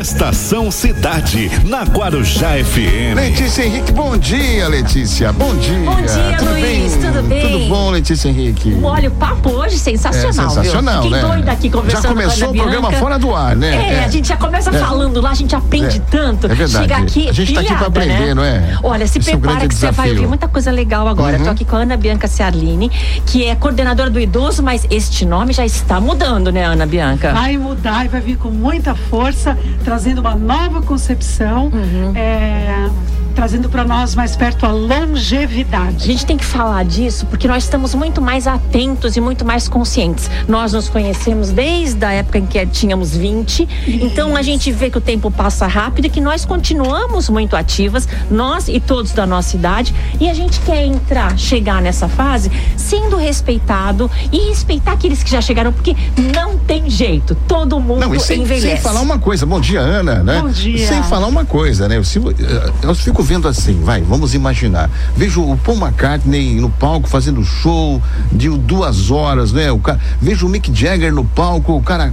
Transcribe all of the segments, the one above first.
Estação Cidade, na Guarujá FM. Letícia Henrique, bom dia, Letícia. Bom dia. Bom dia, tudo Luiz. Bem? Tudo bem? Tudo bom, Letícia Henrique? Olha, o papo hoje sensacional. É sensacional, viu? né? Fiquei doida aqui conversando Já começou com a o programa Bianca. fora do ar, né? É, É. a gente já começa É. falando lá, a gente aprende É. tanto. É verdade. Chega aqui. A gente tá aqui pra pilhada, aprender, né? não é? Olha, se Esse é um prepara grande que você vai ouvir muita coisa legal agora. Uhum. Tô aqui com a Ana Bianca Ciarline, que é coordenadora do idoso, mas este nome já está mudando, né, Ana Bianca? Vai mudar e vai vir com muita força, trazendo uma nova concepção, Uhum. é, trazendo para nós mais perto a A longevidade. gente tem que falar disso porque nós estamos muito mais atentos e muito mais conscientes. Nós nos conhecemos desde a época em que tínhamos 20, então a gente vê que o tempo passa rápido e que nós continuamos muito ativas, nós e todos da nossa idade, e a gente quer entrar, chegar nessa fase sendo respeitado e respeitar aqueles que já chegaram, porque não tem jeito, todo mundo Não, e sem, envelhece. sem falar uma coisa, bom dia, Ana, né? Bom dia. Sem falar uma coisa, né? Eu, sigo- eh, eu fico vendo assim, vai, vamos imaginar. Vejo o Paul McCartney no palco fazendo show de duas horas, né? O cara, vejo o Mick Jagger no palco, o cara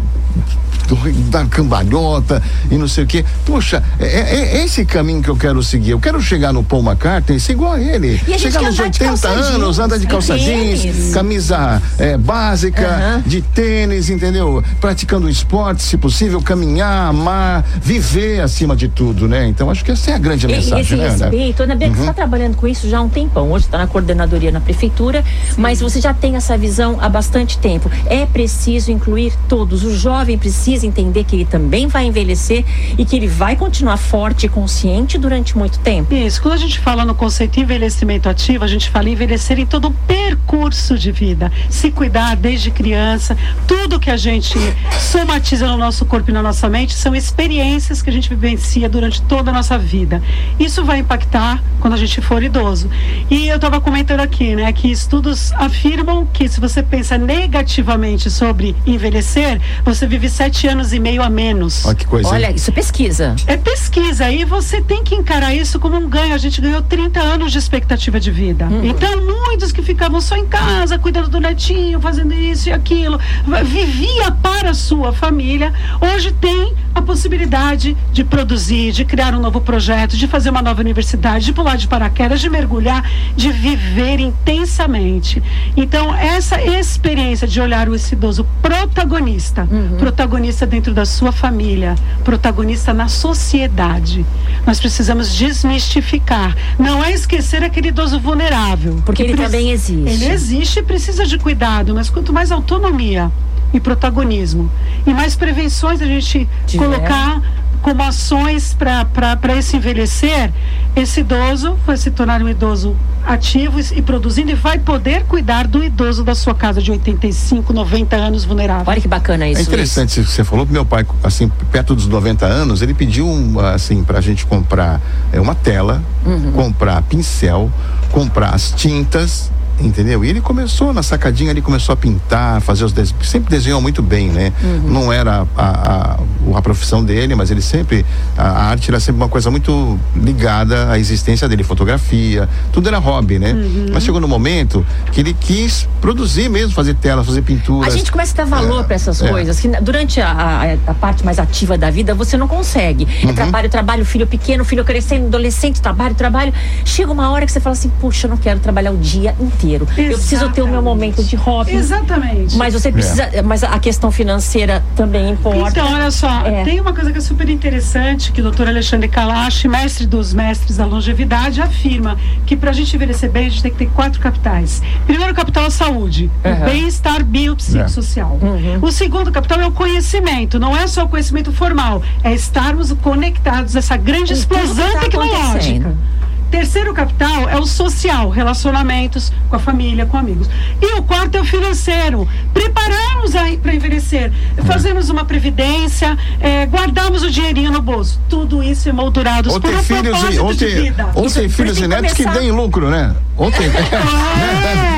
da cambalhota e não sei o quê. Poxa, é, é- é esse caminho que eu quero seguir. Eu quero chegar no Paul McCartney ser igual a ele. E a chegar nos andar de 80 calça anos, anda de e calça tênis. jeans, camisa eh, básica, de tênis, entendeu? Praticando esporte, se possível, caminhar, amar, viver acima de tudo, né? Então acho que essa é a grande E- mensagem? Respeito, Ana Bianca, você está trabalhando com isso já há um tempão. Hoje está na coordenadoria na prefeitura, mas você já tem essa visão há bastante tempo. É preciso incluir todos. O jovem precisa entender que ele também vai envelhecer e que ele vai continuar forte e consciente durante muito tempo. Isso, quando a gente fala no conceito de envelhecimento ativo, a gente fala em envelhecer em todo um percurso de vida. Se cuidar desde criança, tudo que a gente somatiza no nosso corpo e na nossa mente são experiências que a gente vivencia durante toda a nossa vida. Isso vai impactar quando a gente for idoso. E eu estava comentando aqui, né, que estudos afirmam que se você pensa negativamente sobre envelhecer, você vive sete anos e meio a menos. Olha que coisa. Olha, hein? isso é pesquisa. É pesquisa e você tem que encarar isso como um ganho. A gente ganhou 30 anos de expectativa de vida. Então, muitos que ficavam só em casa, cuidando do netinho, fazendo isso e aquilo, vivia para a sua família, hoje tem a possibilidade de produzir, de criar um novo projeto, de fazer uma nova universidade, de pular de paraquedas, de mergulhar, de viver intensamente. Então, essa experiência de olhar o esse idoso protagonista, protagonista dentro da sua família, protagonista na sociedade. Nós precisamos desmistificar. Não é esquecer aquele idoso vulnerável. Porque que ele também existe. Ele existe e precisa de cuidado, mas quanto mais autonomia e protagonismo e mais prevenções a gente colocar como ações para esse envelhecer, esse idoso vai se tornar um idoso ativo e, produzindo e vai poder cuidar do idoso da sua casa de 85, 90 anos vulnerável. Olha que bacana É isso. Luiz. interessante isso que você falou. Meu pai, assim, perto dos 90 anos, ele pediu, um, assim, pra gente comprar é, uma tela, Uhum. comprar pincel, comprar as tintas, entendeu? E ele começou na sacadinha, ele começou a pintar, fazer os desenhos. Sempre desenhou muito bem, né? Uhum. Não era a, a, a profissão dele, mas ele sempre. A, a arte era sempre uma coisa muito ligada à existência dele, fotografia, tudo era hobby, né? Uhum. Mas chegou no momento que ele quis produzir mesmo, fazer telas, fazer pinturas. A gente começa a dar valor para essas é. coisas, que durante a, a- a parte mais ativa da vida você não consegue. Uhum. É trabalho, trabalho, filho pequeno, filho crescendo, adolescente, trabalho, trabalho. Chega uma hora que você fala assim, puxa, eu não quero trabalhar o dia inteiro. Eu preciso ter o meu Exatamente. momento de hobby. Exatamente. Mas você precisa, mas a questão financeira também importa. Então, olha só, É. tem uma coisa que é super interessante que o doutor Alexandre Kalash, mestre dos mestres da longevidade, afirma que para a gente envelhecer bem, a gente tem que ter quatro capitais. Primeiro capital é a saúde, Uhum. o bem-estar biopsicossocial. O segundo capital é o conhecimento, não é só o conhecimento formal, é estarmos conectados a essa grande que explosão tá tecnológica. Terceiro capital é o social, relacionamentos com a família, com amigos. E o quarto é o financeiro. Prepararmos aí para envelhecer, fazermos uma previdência, guardarmos o dinheirinho no bolso. Tudo isso emoldurados Ou por um filhos e, ou de vida. por filhos e que netos que começar- deem lucro, né? Ou tem.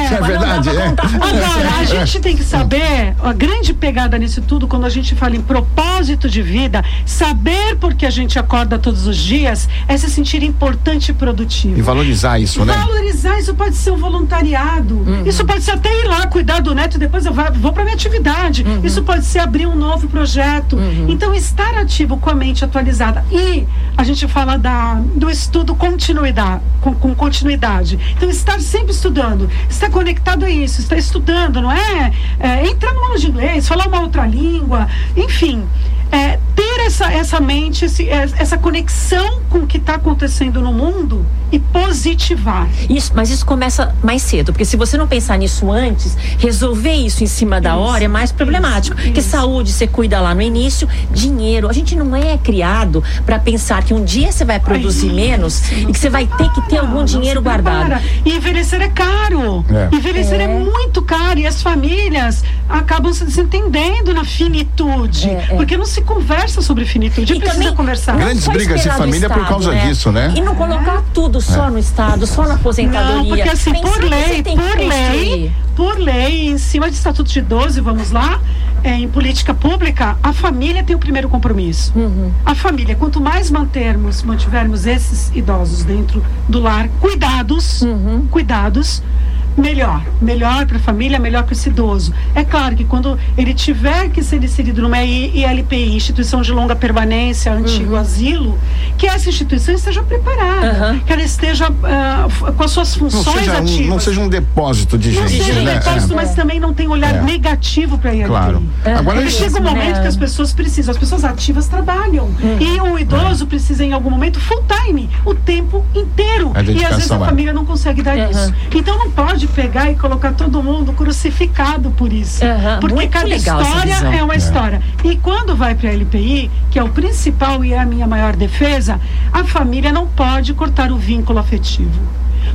É, é verdade, é. Agora, a gente tem que saber, a grande pegada nisso tudo, quando a gente fala em propósito de vida, saber por que a gente acorda todos os dias, é se sentir importante e produtivo. Produtivo. E valorizar isso, né? Valorizar isso pode ser um voluntariado. Uhum. Isso pode ser até ir lá cuidar do neto e depois eu vou para minha atividade. Uhum. Isso pode ser abrir um novo projeto. Então estar ativo com a mente atualizada e a gente fala da do estudo continuidade, com, com continuidade. Então estar sempre estudando, estar conectado a isso, estar estudando, não é, é entrar numa aula de inglês, falar uma outra língua, enfim. é, ter essa, essa mente, esse- essa conexão com o que está acontecendo no mundo e positivar. Isso, mas isso começa mais cedo, porque se você não pensar nisso antes, resolver isso em cima da Isso, hora é mais problemático. isso, Porque isso. saúde você cuida lá no início, dinheiro, a gente não é criado para pensar que um dia você vai produzir Isso, menos e que você se vai ter que ter algum dinheiro guardado. E envelhecer é caro. É. Envelhecer é. É. muito caro. E as famílias acabam se desentendendo na finitude. É, é. Porque não se conversa sobre finitude. E precisa também conversar. Grandes brigas de família por Estado, causa disso, né? E não colocar tudo só no Estado, só na aposentadoria. Não, porque assim, Pensar por lei, por lei, por lei, em cima de Estatuto de 12, vamos lá, é, em política pública, a família tem o primeiro compromisso. Uhum. A família, quanto mais mantermos, mantivermos esses idosos dentro do lar, cuidados, Uhum. cuidados, melhor. Melhor para a família, melhor para esse idoso. É claro que quando ele tiver que ser inserido numa ILPI, Instituição de Longa Permanência, Antigo Asilo, que essa instituição esteja preparada, Uhum. que ela esteja f- com as suas Não funções seja, um, ativas. não seja um depósito de Não gente, seja um né? depósito, É. mas também não tem olhar É. negativo para a ILPI. Claro. É. Agora, Porque chega um né? momento que as pessoas precisam, as pessoas ativas trabalham. E o idoso precisa, em algum momento, full time, o tempo inteiro. E às vezes a é. família não consegue dar Uhum. isso. Então não pode pegar e colocar todo mundo crucificado por isso. Uhum. Porque cada história é uma É. história. E quando vai para a LPI, que é o principal e é a minha maior defesa, a família não pode cortar o vínculo afetivo.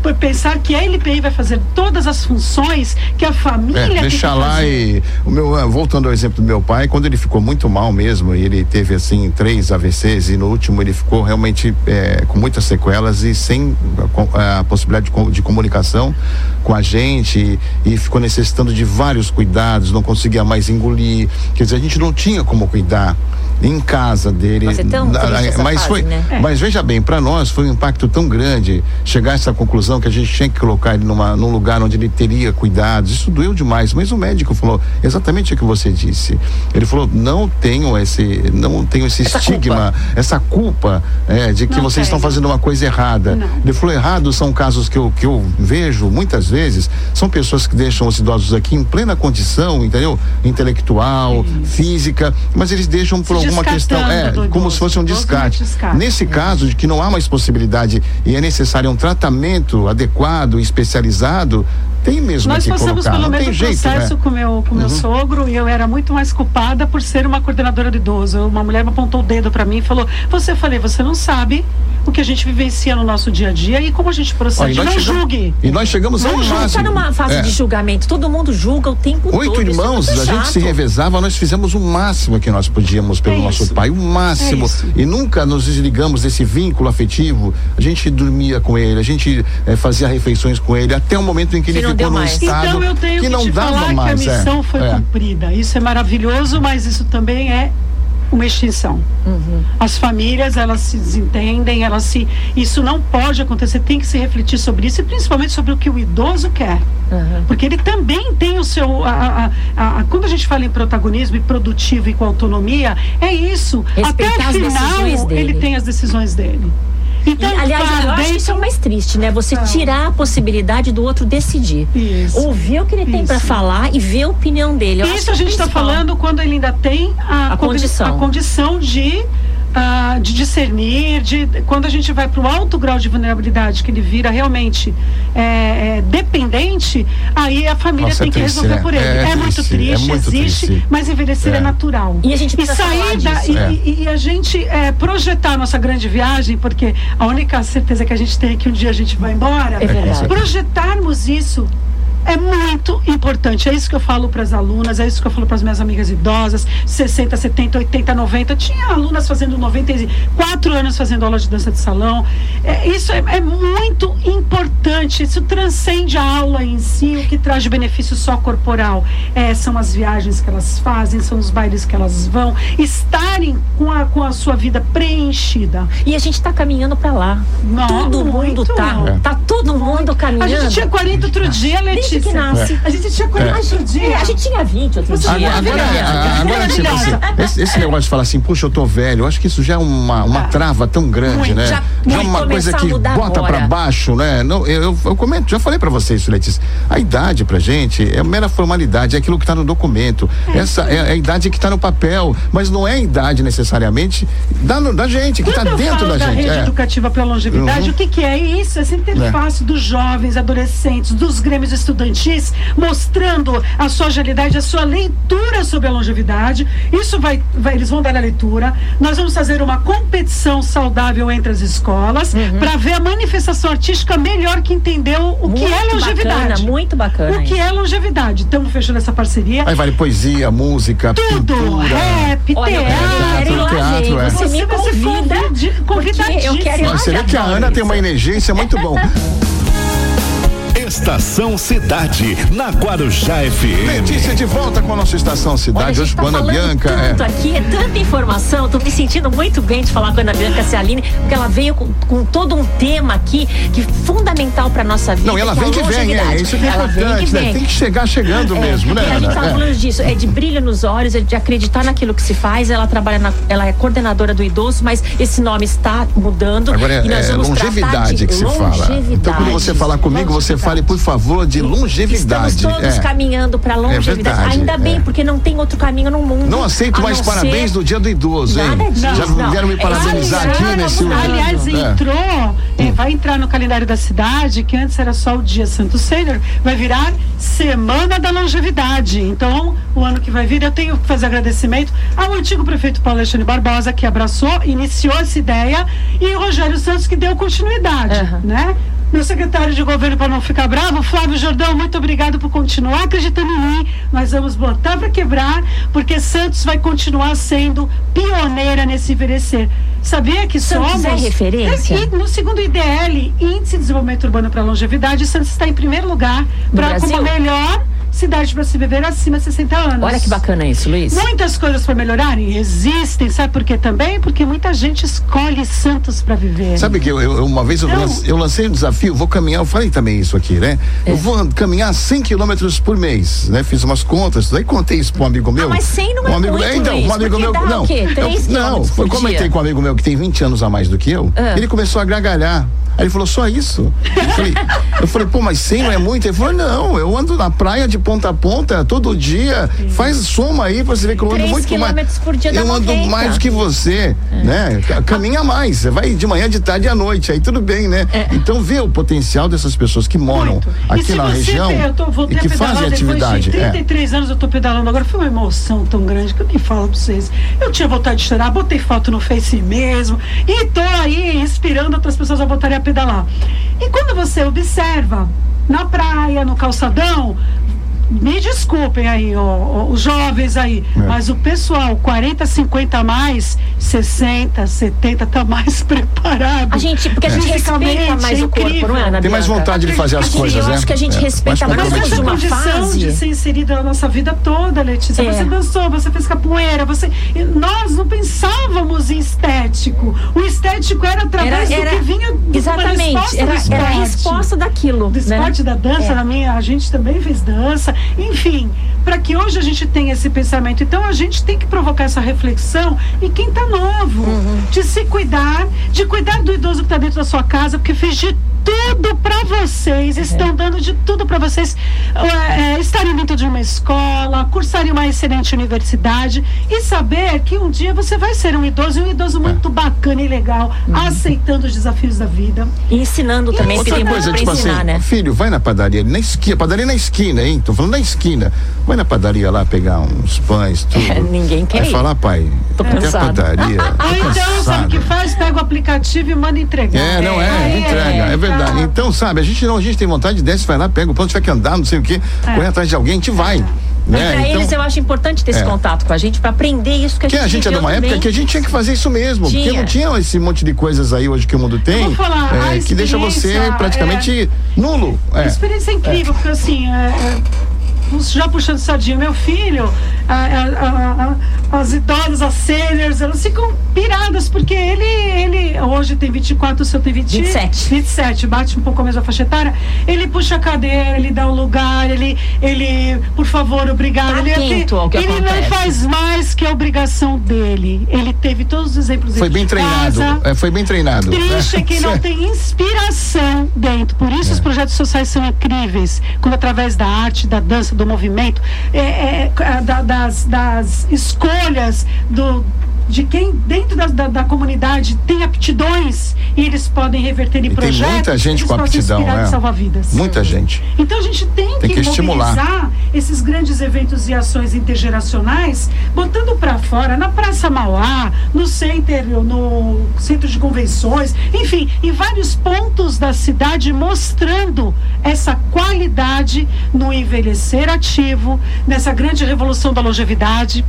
Por pensar que a LPI vai fazer todas as funções que a família É, deixar lá fazer. e. O meu, ah, voltando ao exemplo do meu pai, quando ele ficou muito mal mesmo, e ele teve assim três AVCs, e no último ele ficou realmente é, com muitas sequelas e sem a, com- a possibilidade de, de comunicação com a gente, e, e ficou necessitando de vários cuidados, não conseguia mais engolir. Quer dizer, a gente não tinha como cuidar em casa dele. Mas é tão mas fase, foi, né? É. mas veja bem, para nós foi um impacto tão grande chegar a essa conclusão que a gente tinha que colocar ele numa, num lugar onde ele teria cuidados. Isso doeu demais, mas o médico falou exatamente o que você disse. Ele falou: não tenho esse, não tenho esse Essa estigma, essa culpa é, de que Não vocês estão fazendo uma coisa errada. Não. Ele falou: errado são casos que eu, que eu vejo muitas vezes, são pessoas que deixam os idosos aqui em plena condição, entendeu? Intelectual, física, mas eles deixam por alguma questão, é, como se fosse um descarte. é descarte. Nesse caso de que não há mais possibilidade e é necessário um tratamento adequado, especializado, tem mesmo Nós que passamos colocar. pelo não mesmo tem jeito, processo né? com meu, com meu sogro e eu era muito mais culpada por ser uma coordenadora de idoso. Uma mulher me apontou o dedo para mim e falou: Você falei, você não sabe o que a gente vivencia no nosso dia a dia e como a gente Ó, procede. nós não chegamos- julgue. E nós chegamos ao Não, não máximo. tá numa fase É. de julgamento. Todo mundo julga o tempo todo. Oito é irmãos, a gente se revezava, nós fizemos o máximo que nós podíamos pelo É nosso pai, o máximo. É e nunca nos desligamos desse vínculo afetivo. A gente dormia com ele, a gente eh, fazia refeições com ele, até o momento em que Que ele não ficou deu num mais. estado Então eu tenho que que, não te dava falar mais. que a é. missão foi É. cumprida. Isso é maravilhoso, mas isso também é uma extinção. Uhum. As famílias, elas se desentendem, elas se. Isso não pode acontecer, tem que se refletir sobre isso e principalmente sobre o que o idoso quer. Uhum. Porque ele também tem o seu. a- a- a- a- quando a gente fala em protagonismo e produtivo e com autonomia, é isso. Respeitar Até o final, ele tem as decisões dele. Então, E, aliás, eu acho que isso é o mais triste, né? Você Não. tirar a possibilidade do outro decidir. Isso. Ouvir o que ele tem Isso. para falar e ver a opinião dele. Eu Isso a é gente está falando quando ele ainda tem a, A condi- condição. a condição de, ah, de discernir, de quando a gente vai para o alto grau de vulnerabilidade, que ele vira realmente é, é, dependente, aí a família Nossa, tem é que triste, resolver né? por ele. É É, muito triste, triste, é muito existe, triste. mas envelhecer é, É. natural. E a gente precisa falar sair da, disso. e, É. e- e a gente é, projetar a nossa grande viagem, porque a única certeza que a gente tem é que um dia a gente vai embora. É verdade. Projetarmos isso é muito importante. É isso que eu falo para as alunas, é isso que eu falo para as minhas amigas idosas, 60, 70, 80, 90. Tinha alunas fazendo 94 anos fazendo aula de dança de salão. É, isso é, é, muito importante. Isso transcende a aula em si, o que traz de benefício só corporal. É, são as viagens que elas fazem, são os bailes que elas vão, estarem com a, com a sua vida preenchida. E a gente está caminhando para lá. Não, todo mundo tá. É. Tá todo mundo caminhando. A gente tinha 40 outro dia, Letícia. Desde que nasce. A gente tinha 40 outro dia. É, a gente tinha 20 outro Você dia. Agora, agora, Maravilhosa. agora tipo assim, esse, esse negócio de falar assim, puxa, eu tô velho, eu acho que isso já é uma, uma trava tão grande, Muito, né? já Já é uma coisa que bota agora. pra baixo, né? Não, eu, eu, eu comento, já falei pra vocês isso, Letícia. A idade pra gente é mera formalidade, é aquilo que tá no documento. Essa é a idade que tá no papel, mas não é a idade necessariamente da, da gente, que tá Quando eu dentro falo da gente. rede é. educativa pela longevidade, Uhum. o que, que é isso? Essa interface dos jovens, adolescentes, dos grêmios estudantis, mostrando a sua agilidade, a sua leitura sobre a longevidade. Isso vai, vai eles vão dar a leitura. Nós vamos fazer uma competição saudável entre as escolas Uhum. para ver a manifestação artística melhor que entendeu o que muito é longevidade. Bacana, muito bacana. o que isso. é longevidade? Estamos fechando essa parceria. Aí vale poesia, música, Tudo, pintura. rap, Olha, eu teatro. quero teatro, é. Você me Você ser convida. convidi- porque Eu quero ir lá. Você vê que a Ana tem uma energia, isso é muito bom. Estação Cidade, na Guarujá FM. Letícia de volta com a nossa Estação Cidade, hoje tá com a Ana Bianca. tanto é. aqui, é tanta informação, tô me sentindo muito bem de falar com a Ana Bianca Cialine, porque ela veio com, com todo um tema aqui que é fundamental para nossa vida. Não, e ela que é vem que vem, é isso que é ela vem importante, que né? vem. Tem que chegar chegando É, mesmo, né, A gente tava É. falando disso, é de brilho nos olhos, é de acreditar naquilo que se faz. Ela trabalha, na, ela é coordenadora do idoso, mas esse nome está mudando. Agora e nós é, é longevidade de que se fala. Então, quando você falar comigo, você fale, por favor, de longevidade. Estamos todos É. caminhando para longevidade. verdade, Ainda bem, é. porque não tem outro caminho no mundo. Não aceito mais não parabéns ser- do dia do idoso, hein? Nada disso, Já não. vieram me É parabenizar aliás, aqui aliás, nesse último. Aliás, É. entrou, eh, vai entrar no calendário da cidade, que antes era só o dia Santo Sênior, vai virar Semana da Longevidade. Então, o ano que vai vir, eu tenho que fazer agradecimento ao antigo prefeito Paulo Alexandre Barbosa, que abraçou, iniciou essa ideia, e o Rogério Santos, que deu continuidade, Aham. né? Meu secretário de governo, para não ficar bravo, Flávio Jordão, muito obrigado por continuar acreditando em mim. Nós vamos botar para quebrar, porque Santos vai continuar sendo pioneira nesse envelhecer. Sabia que Santos somos. é referência? E no segundo IDL, Índice de Desenvolvimento Urbano para Longevidade, Santos está em primeiro lugar pra, como melhor cidade para se viver acima de 60 anos. Olha que bacana isso, Luiz. Muitas coisas para melhorarem existem, sabe por quê também? Porque muita gente escolhe Santos para viver. Sabe que eu, eu- uma vez eu, lancei, eu lancei um desafio, vou caminhar, eu falei também isso aqui, né? É. Eu vou caminhar 100 quilômetros por mês, né? Fiz umas contas, daí contei isso pra um amigo meu. mas 100 não é um amigo, muito, então, Luiz, um amigo meu, dá o não. quê? Três eu, não, por comentei dia? com um amigo meu que tem 20 anos a mais do que eu, Ah. ele começou a gargalhar. Aí ele falou, só isso? Eu falei, eu falei, pô, mas 100 não é muito? Ele falou, não, eu ando na praia de ponta a ponta todo dia, faz soma aí pra você ver que eu ando muito mais. por dia Eu ando 90. mais do que você, né? Ca- Caminha mais, você vai de manhã, de tarde e à noite, aí tudo bem, né? Então vê o potencial dessas pessoas que moram Muito. aqui na região vê, eu tô, voltei e que a pedalar fazem depois atividade. De é. 33 anos eu tô pedalando agora, foi uma emoção tão grande que eu nem falo pra vocês. Eu tinha vontade de chorar, botei foto no Face mesmo e tô aí inspirando outras pessoas a voltarem a pedalar. E quando você observa na praia, no calçadão, me desculpem aí, ó, ó, os jovens aí, É. mas o pessoal 40, 50 a mais, 60, 70 tá mais preparado. A gente, porque a gente respeita mais é o corpo, incrível. não é, Ana Tem mais Bianca? vontade de fazer as coisas, eu né? acho que a gente É. respeita Mais mais Mas essa de condição de fase. ser inserida na nossa vida toda, Letícia. É. Você dançou, você fez capoeira, você. e Nós não pensávamos em estético. O estético era através Era- era- do que vinha Exatamente, resposta era, do era a resposta daquilo. Do né? esporte da dança, É. na minha, a gente também fez dança, enfim, para que hoje a gente tenha esse pensamento. Então a gente tem que provocar essa reflexão e quem está novo, Uhum. de se cuidar, de cuidar do idoso que está dentro da sua casa, porque fez de tudo para vocês, estão dando de tudo para vocês é, é, estarem dentro de uma escola, cursarem uma excelente universidade e saber que um dia você vai ser um idoso, e um idoso muito bacana e legal, aceitando os desafios da vida. E ensinando também, porque Outra tem coisa, tipo pra ensinar, assim, né? filho, vai na padaria, na esquina, padaria na esquina, hein? Tô falando na esquina. Vai na padaria lá pegar uns pães, tudo. É, ninguém quer Aí ir. fala, pai, Tô até a cansado." padaria. Tô então, sabe cansado." o que faz? Pega o aplicativo e manda entregar. É, não é, Aí entrega, é verdade. tá. Então, sabe, a gente não, a gente tem vontade de desce, vai lá, pega o pão, tiver que andar, não sei o quê, É. correr atrás de alguém, a gente vai. E Né? pra Então, eles eu acho importante ter esse é. contato com a gente pra aprender isso que a que gente a gente é de uma também. época que a gente tinha que fazer isso mesmo, porque Tinha. não tinha esse monte de coisas aí hoje que o mundo tem, vou falar, a é, que deixa você praticamente nulo. A É. experiência é incrível, porque assim, é, é, já puxando sardinha, meu filho, a- a- a- a- as idosas, as seniors, elas ficam piradas, porque ele, ele hoje tem 24, o seu tem 20, 27. 27, bate um pouco a mesma faixa etária, ele puxa a cadeira, ele dá o lugar, ele, ele por favor, obrigado. Tá ele atento ao que ele não acontece. faz mais que a obrigação dele. Ele teve todos os exemplos Foi bem de treinado, casa, é, foi bem treinado. triste é que não tem inspiração dentro. Por isso os projetos sociais são incríveis. Quando através da arte, da dança, do movimento, é, é, é, da- das, das escolhas do de quem dentro da, da, da comunidade tem aptidões e eles podem reverter em E tem projetos. muita gente com aptidão, né? e salvar vidas. Muita gente. Então a gente tem, Tem que, que estimular. esses grandes eventos e ações intergeracionais, botando para fora na Praça Mauá, no centro, no centro de convenções, enfim, em vários pontos da cidade, mostrando essa qualidade no envelhecer ativo, nessa grande revolução da longevidade.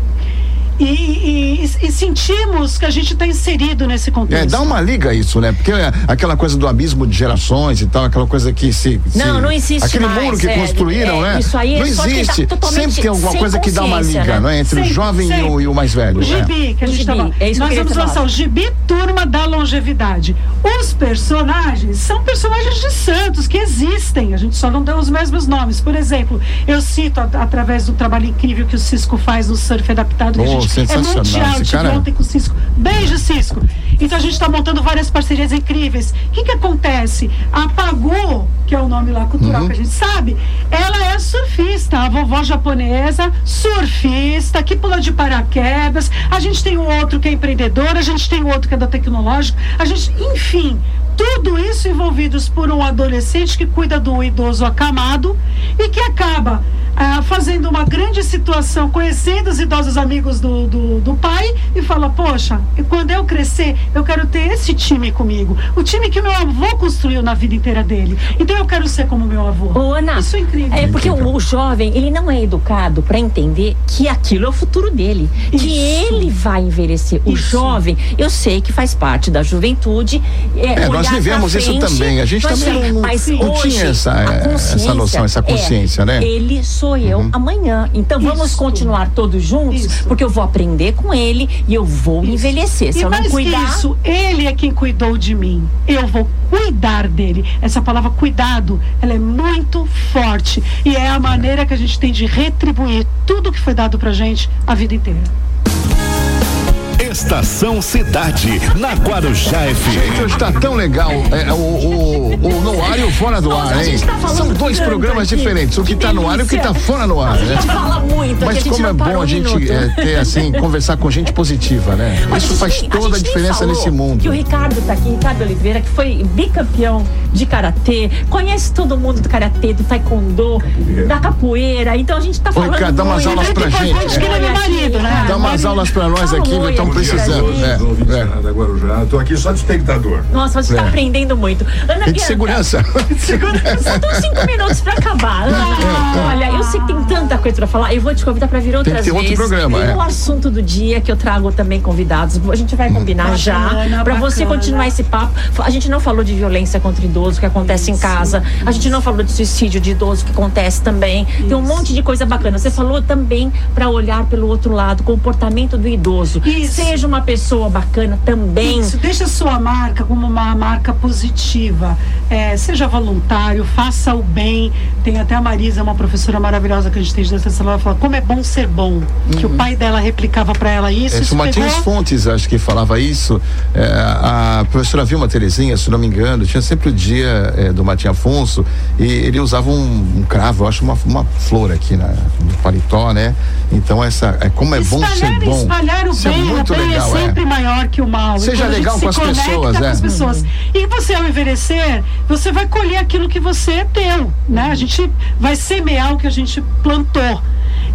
E, e- e- sentimos que a gente está inserido nesse contexto. É, dá uma liga a isso, né? Porque é aquela coisa do abismo de gerações e tal, aquela coisa que se. se- Não, não existe Aquele mais, muro que é, construíram, é, né? isso aí é não tá existe. totalmente Sempre tem alguma coisa que dá uma liga, né? não é? Entre o jovem e o, e o mais velho. O gibi, que a gente gibi, tava. é isso que Nós queria vamos lançar o Gibi Turma da Longevidade. Os personagens são personagens de santos que existem. A gente só não deu os mesmos nomes. Por exemplo, eu cito através do trabalho incrível que o Cisco faz no surf adaptado. que a Oh, é sensacional. mundial. Esse cara- ontem com o Cisco. Beijo, Cisco. Então a gente está montando várias parcerias incríveis. O que, que acontece? A Pagu, que é o nome lá cultural Uhum. que a gente sabe, ela é surfista, a vovó japonesa, surfista, que pula de paraquedas. A gente tem um outro que é empreendedor, a gente tem um outro que é da tecnológico. A gente, enfim, tudo isso envolvidos por um adolescente que cuida do idoso acamado e que acaba ah, fazendo uma grande situação, conhecendo os idosos amigos do, do, do pai e fala, poxa, e quando eu crescer, eu quero ter esse time comigo. O time que meu avô construiu na vida inteira dele. Então eu quero ser como meu avô. Ô, Ana, Isso é incrível. É porque o, o jovem, ele não é educado para entender que aquilo é o futuro dele, que Isso. ele vai envelhecer. O Isso. jovem, eu sei que faz parte da juventude. É, É, nós pra vivemos isso frente, também. A gente também não- mas não hoje, tinha essa- a essa noção, essa é, consciência, né? Ele sou eu amanhã. Então vamos Isso. continuar todos juntos, Isso. porque eu vou aprender com ele e eu vou envelhecer. Se e eu não mais cuidar, isso, ele é quem cuidou de mim. Eu vou cuidar dele. Essa palavra cuidado, ela é muito forte. E é a maneira que a gente tem de retribuir tudo que foi dado pra gente a vida inteira. Estação Cidade, na Guarujá Gente, FM. hoje tá tão legal é, o, o, o no ar e o fora do ar, a hein? gente tá São dois programas aqui. diferentes, o que, Que tá no ar e o que tá fora no ar, a né? gente fala muito, a Mas gente como é bom um a gente é, ter assim, conversar com gente positiva, né? A Isso gente faz nem- toda a, gente nem diferença falou nesse mundo. Que o Ricardo tá aqui, Ricardo Oliveira, que foi bicampeão de karatê, conhece todo mundo do karatê, do taekwondo, da capoeira. Então a gente tá Ô, falando Ricardo, dá umas muito. aulas pra gente, é. é marido, né? Dá umas aulas pra nós Fala aqui, oi, oi. É, é. da Guarujá. Tô aqui só de espectador. Nossa, você tá É. aprendendo muito. Ana E de Bianca, segurança. Faltam cinco minutos pra acabar. Ana, olha, eu sei que tem tanta coisa pra falar. Eu vou te convidar pra vir outras ter outro vezes. programa, Tem é. o assunto do dia que eu trago também convidados. A gente vai combinar já Bacana, pra você continuar esse papo. A gente não falou de violência contra idoso que acontece em casa. A gente não falou de suicídio de idoso que acontece também. Tem um monte de coisa bacana. Você falou também pra olhar pelo outro lado, comportamento do idoso. Isso. Seja uma pessoa bacana também. Isso, deixa a sua marca como uma marca positiva. É, seja voluntário, faça o bem. Tem até a Marisa, uma professora maravilhosa que a gente tem de dança ela fala como é bom ser bom. Que o pai dela replicava para ela isso. É, isso o pegou- Fontes, acho que falava isso. É, a professora Vilma Terezinha, se não me engano, tinha sempre o dia é, do Martim Afonso e ele usava um, um cravo, eu acho uma, uma flor aqui na, no paletó, né? Então essa é como é bom ser Espalhar, bom. espalhar o Isso é bem, o muito bem, legal, é sempre maior que o mal. Seja quando a gente legal se com as conecta pessoas, com é. as pessoas. E você, ao envelhecer, você vai colher aquilo que você deu, né? A gente vai semear o que a gente plantou.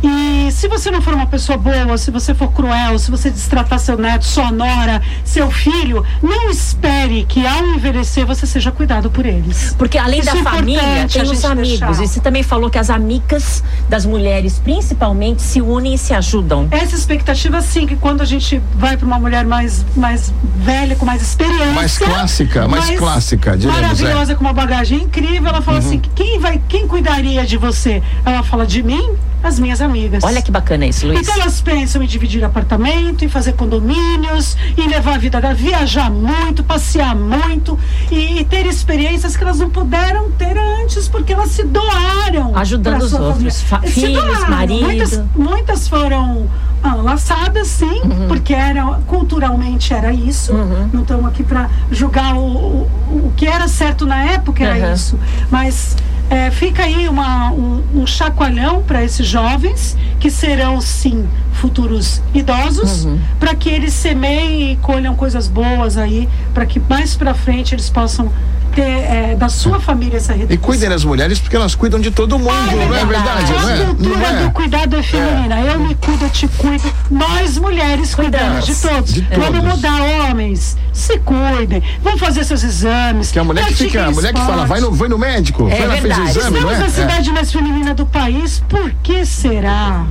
E se você não for uma pessoa boa, se você for cruel, se você destratar seu neto, sua nora, seu filho, não espere que ao envelhecer você seja cuidado por eles. Porque além Isso da é família, tem os amigos. deixar. E você também falou que as amigas das mulheres, principalmente, se unem e se ajudam. Essa expectativa, sim, que quando a gente vai para uma mulher mais, mais velha, com mais experiência. Mais clássica, mais clássica, diremos, é. Uhum. Maravilhosa, com uma bagagem incrível. Ela fala assim: quem, vai, quem cuidaria de você? Ela fala de mim, as minhas amigas. Olha que bacana isso, Luiz. Então elas pensam em dividir apartamento, em fazer condomínios, em levar a vida, da- viajar muito, passear muito e, e ter experiências que elas não puderam ter antes porque elas se doaram. Ajudando os outros, família. Filhos, doaram. marido. Muitas, muitas foram ah, laçadas, sim, Uhum. porque era, culturalmente era isso. Não estamos aqui para julgar o, o, o que era certo na época, era Uhum. isso. Mas é, fica aí uma, um, um chacoalhão para esses jovens, que serão, sim, futuros idosos, Uhum. para que eles semeiem e colham coisas boas aí, para que mais para frente eles possam ter é, da sua família essa E retribuição. cuidem das mulheres porque elas cuidam de todo mundo, não é verdade? Não A é? cultura Não é? do cuidado é feminina. Eu me cuido, eu te cuido. Nós mulheres cuidamos de todos. De Vamos todos. mudar homens. Se cuidem. Vamos fazer seus exames. Que a mulher que fica, a mulher que fala, vai no, vai no médico, É vai lá, fez o verdade. exame, não é? na É. cidade mais feminina do país. Por que será?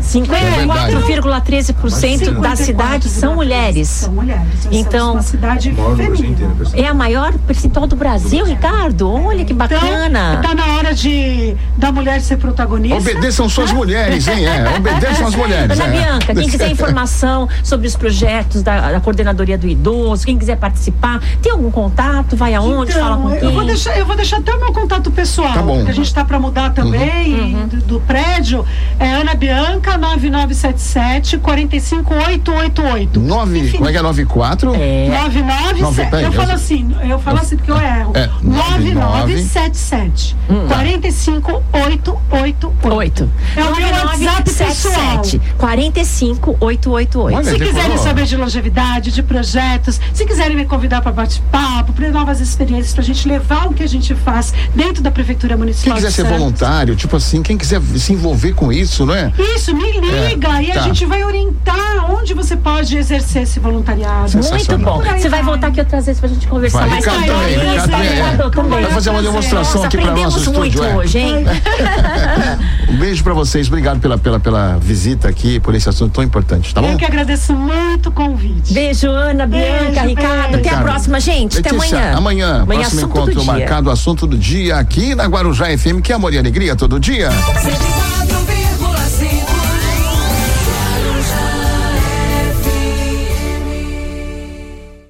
54,13% da cidade são mulheres. São mulheres. Então. É a maior percentual do Brasil, Ricardo. Olha que bacana. Então, tá na hora de da mulher ser protagonista. Obedeçam suas mulheres, hein? É, obedeçam as mulheres. Ana é. Bianca, quem quiser informação sobre os projetos da, da coordenadoria do idoso, quem quiser participar, tem algum contato? Vai aonde? Fala com Então, quem? eu vou deixar, eu vou deixar até o meu contato pessoal, Tá bom. porque a gente está para mudar também Uhum. do, do prédio. É Ana Bianca 9977 45888. Nove, como é que é? Nove quatro? É. 997. Nove, peraí, eu falo assim, eu falo assim porque eu erro. É, 9977 45888. Oito. É o meu WhatsApp pessoal. 45888. Olha, Se quiserem saber de longevidade, de projetos, se quiserem me convidar para bate-papo, para novas experiências, para a gente levar o que a gente faz dentro da Prefeitura Quem Municipal. quiser de ser voluntário, tipo assim, quem quiser se envolver com isso, não é? Isso, me liga e a tá. gente vai orientar onde você pode exercer esse voluntariado. Muito bom. Você vai voltar aqui outras vezes pra gente conversar Vai, mais Ricardo também. Ricardo também, é. Ricardo também. Vai fazer uma demonstração Nossa, aqui para aprendemos nosso muito estúdio. é. hoje, hein? Um beijo pra vocês, obrigado pela, pela, pela visita aqui, por esse assunto tão importante, tá bom? Eu que agradeço muito o convite. Beijo, Ana, Bianca, Beijo, Ricardo. beijo. Até a próxima, gente. Até Letícia, amanhã. Amanhã, próximo assunto do encontro marcado, assunto do dia aqui na Guarujá FM, que é amor e alegria todo dia. 104,1